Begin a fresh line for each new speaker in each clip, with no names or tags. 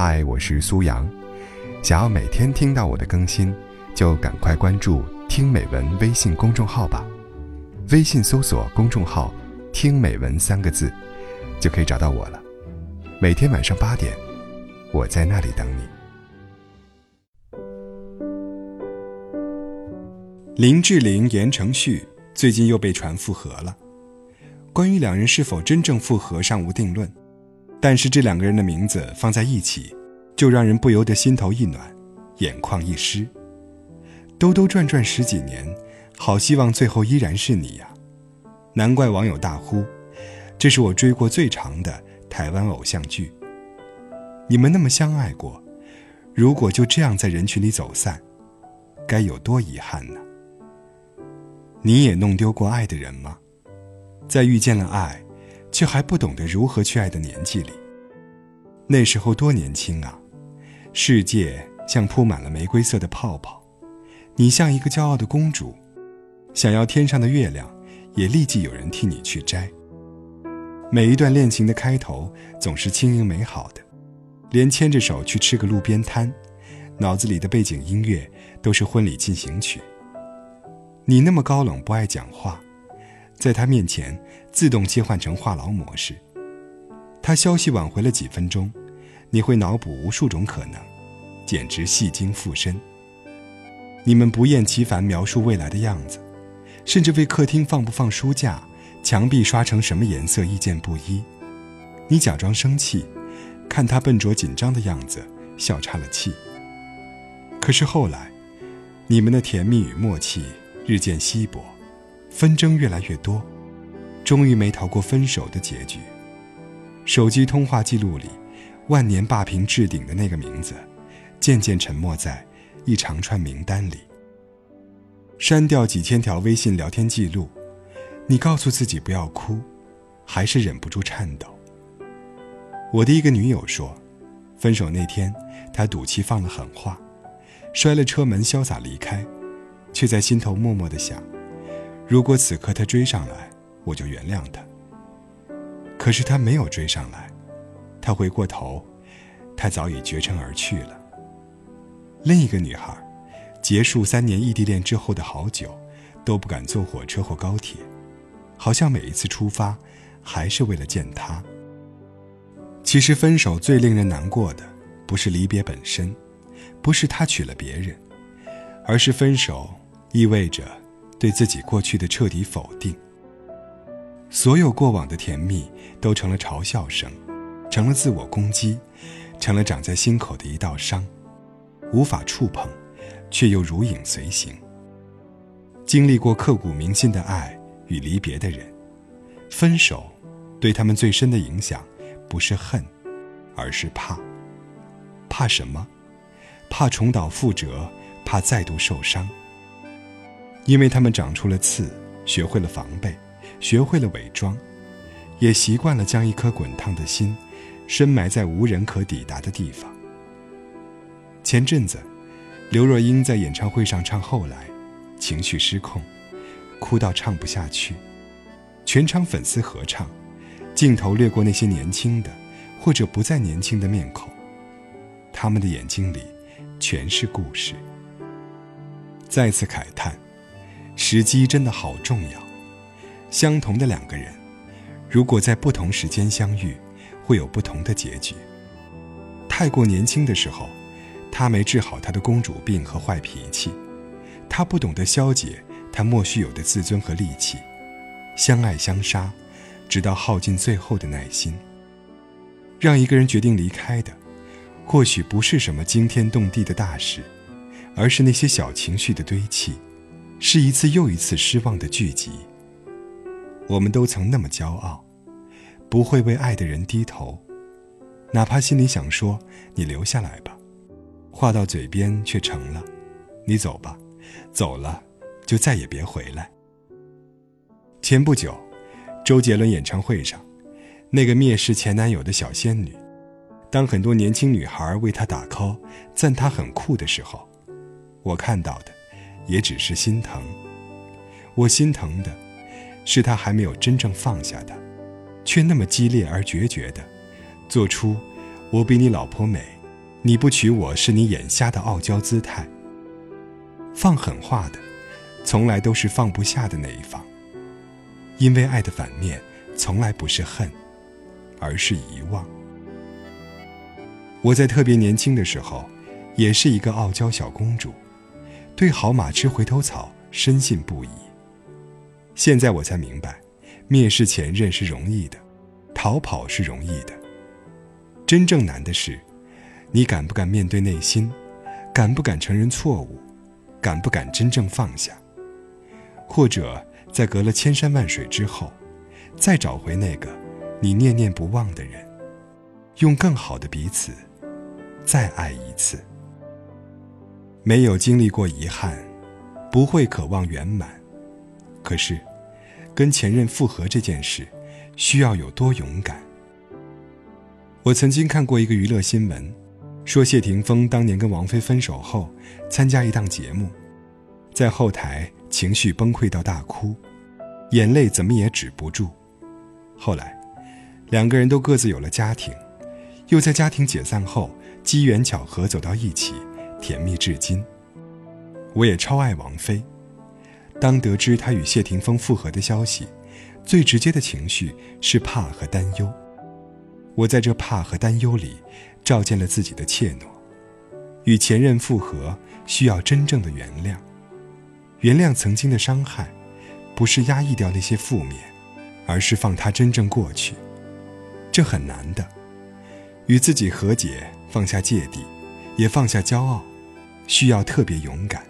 嗨，我是苏阳。想要每天听到我的更新，就赶快关注“听美文”微信公众号吧。微信搜索公众号“听美文”三个字，就可以找到我了。每天晚上八点，我在那里等你。
林志玲、言承旭最近又被传复合了。关于两人是否真正复合，尚无定论。但是这两个人的名字放在一起，就让人不由得心头一暖，眼眶一湿。兜兜转转十几年，好希望最后依然是你呀！难怪网友大呼：“这是我追过最长的台湾偶像剧。”你们那么相爱过，如果就这样在人群里走散，该有多遗憾呢？你也弄丢过爱的人吗？在遇见了爱。却还不懂得如何去爱的年纪里，那时候多年轻啊！世界像铺满了玫瑰色的泡泡，你像一个骄傲的公主，想要天上的月亮，也立即有人替你去摘。每一段恋情的开头总是轻盈美好的，连牵着手去吃个路边摊，脑子里的背景音乐都是婚礼进行曲。你那么高冷，不爱讲话。在他面前，自动切换成话痨模式。他消息晚回了几分钟，你会脑补无数种可能，简直戏精附身。你们不厌其烦描述未来的样子，甚至为客厅放不放书架、墙壁刷成什么颜色意见不一。你假装生气，看他笨拙紧张的样子，笑岔了气。可是后来，你们的甜蜜与默契日渐稀薄。纷争越来越多，终于没逃过分手的结局。手机通话记录里，万年霸屏置顶的那个名字，渐渐沉没在一长串名单里。删掉几千条微信聊天记录，你告诉自己不要哭，还是忍不住颤抖。我的一个女友说，分手那天，她赌气放了狠话，摔了车门潇洒离开，却在心头默默的想。如果此刻他追上来，我就原谅他。可是他没有追上来，他回过头，他早已绝尘而去了。另一个女孩，结束三年异地恋之后的好久，都不敢坐火车或高铁，好像每一次出发，还是为了见他。其实分手最令人难过的，不是离别本身，不是他娶了别人，而是分手意味着。对自己过去的彻底否定，所有过往的甜蜜都成了嘲笑声，成了自我攻击，成了长在心口的一道伤，无法触碰，却又如影随形。经历过刻骨铭心的爱与离别的人，分手对他们最深的影响，不是恨，而是怕。怕什么？怕重蹈覆辙，怕再度受伤。因为他们长出了刺，学会了防备，学会了伪装，也习惯了将一颗滚烫的心深埋在无人可抵达的地方。前阵子，刘若英在演唱会上唱《后来》，情绪失控，哭到唱不下去，全场粉丝合唱，镜头掠过那些年轻的或者不再年轻的面孔，他们的眼睛里全是故事。再次慨叹。时机真的好重要。相同的两个人，如果在不同时间相遇，会有不同的结局。太过年轻的时候，他没治好他的公主病和坏脾气，他不懂得消解他莫须有的自尊和戾气，相爱相杀，直到耗尽最后的耐心。让一个人决定离开的，或许不是什么惊天动地的大事，而是那些小情绪的堆砌。是一次又一次失望的聚集。我们都曾那么骄傲，不会为爱的人低头，哪怕心里想说“你留下来吧”，话到嘴边却成了“你走吧”，走了就再也别回来。前不久，周杰伦演唱会上，那个蔑视前男友的小仙女，当很多年轻女孩为她打 call，赞她很酷的时候，我看到的。也只是心疼，我心疼的，是他还没有真正放下的，却那么激烈而决绝的，做出“我比你老婆美，你不娶我是你眼瞎的傲娇姿态。放狠话的，从来都是放不下的那一方。因为爱的反面，从来不是恨，而是遗忘。我在特别年轻的时候，也是一个傲娇小公主，对好马吃回头草深信不疑。现在我才明白，蔑视前任是容易的，逃跑是容易的，真正难的是，你敢不敢面对内心，敢不敢承认错误。敢不敢真正放下？或者在隔了千山万水之后，再找回那个你念念不忘的人，用更好的彼此再爱一次。没有经历过遗憾，不会渴望圆满。可是，跟前任复合这件事，需要有多勇敢？我曾经看过一个娱乐新闻。说谢霆锋当年跟王菲分手后，参加一档节目，在后台情绪崩溃到大哭，眼泪怎么也止不住。后来，两个人都各自有了家庭，又在家庭解散后机缘巧合走到一起，甜蜜至今。我也超爱王菲，当得知她与谢霆锋复合的消息，最直接的情绪是怕和担忧。我在这怕和担忧里。照见了自己的怯懦，与前任复合需要真正的原谅，原谅曾经的伤害，不是压抑掉那些负面，而是放它真正过去，这很难的。与自己和解，放下芥蒂，也放下骄傲，需要特别勇敢，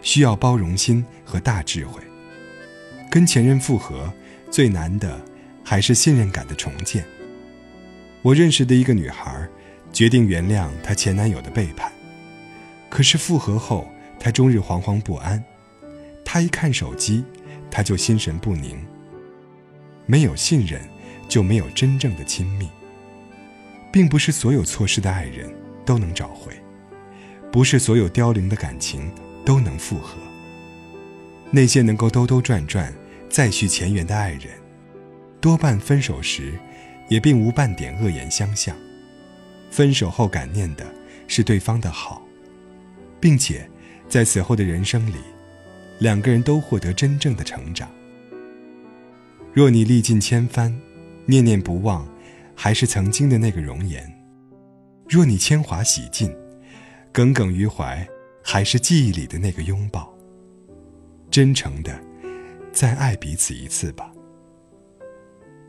需要包容心和大智慧。跟前任复合最难的还是信任感的重建。我认识的一个女孩。决定原谅她前男友的背叛，可是复合后，她终日惶惶不安。她一看手机，她就心神不宁。没有信任，就没有真正的亲密。并不是所有错失的爱人都能找回，不是所有凋零的感情都能复合。那些能够兜兜转转再续前缘的爱人，多半分手时，也并无半点恶言相向。分手后感念的是对方的好，并且在此后的人生里，两个人都获得真正的成长。若你历尽千帆，念念不忘还是曾经的那个容颜；若你铅华洗尽，耿耿于怀还是记忆里的那个拥抱。真诚的再爱彼此一次吧。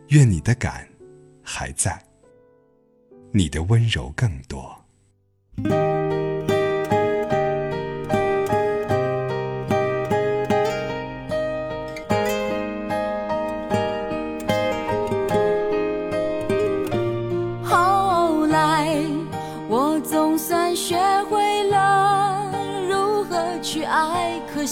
愿你的感还在。你的温柔更多。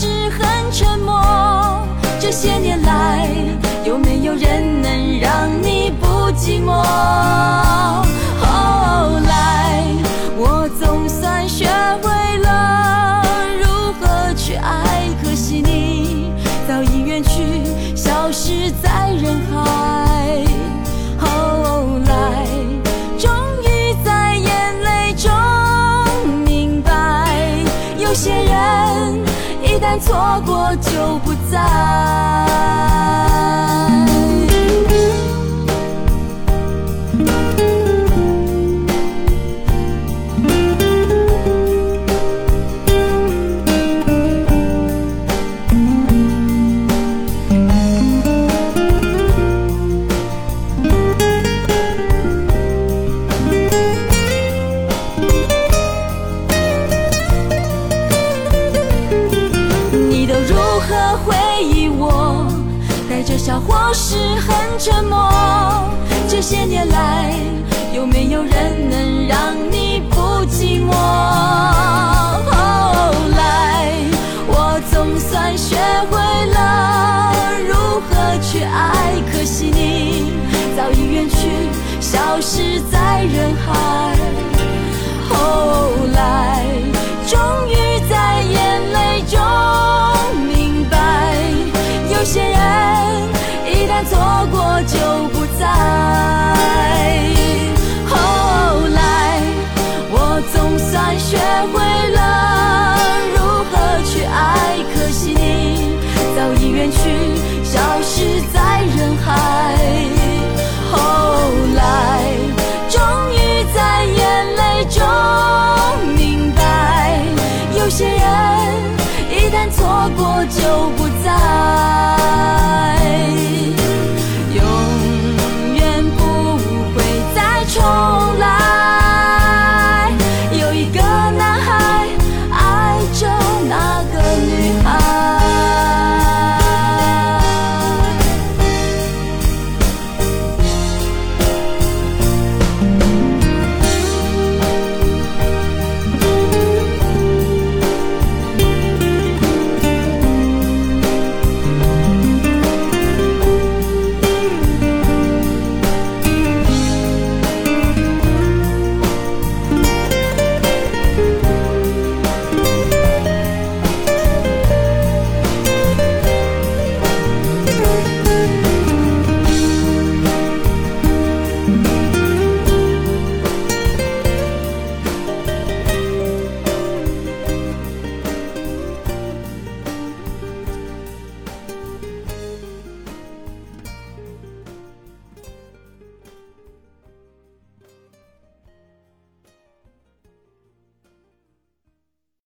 是很沉默？这些年来，有没有人能让你不寂寞？啊沉默？这些年来，有没有人能让你不寂寞？后来，我总算学会了如何去爱，可惜你早已远去，消失在人海。后来，终于在眼泪中过就。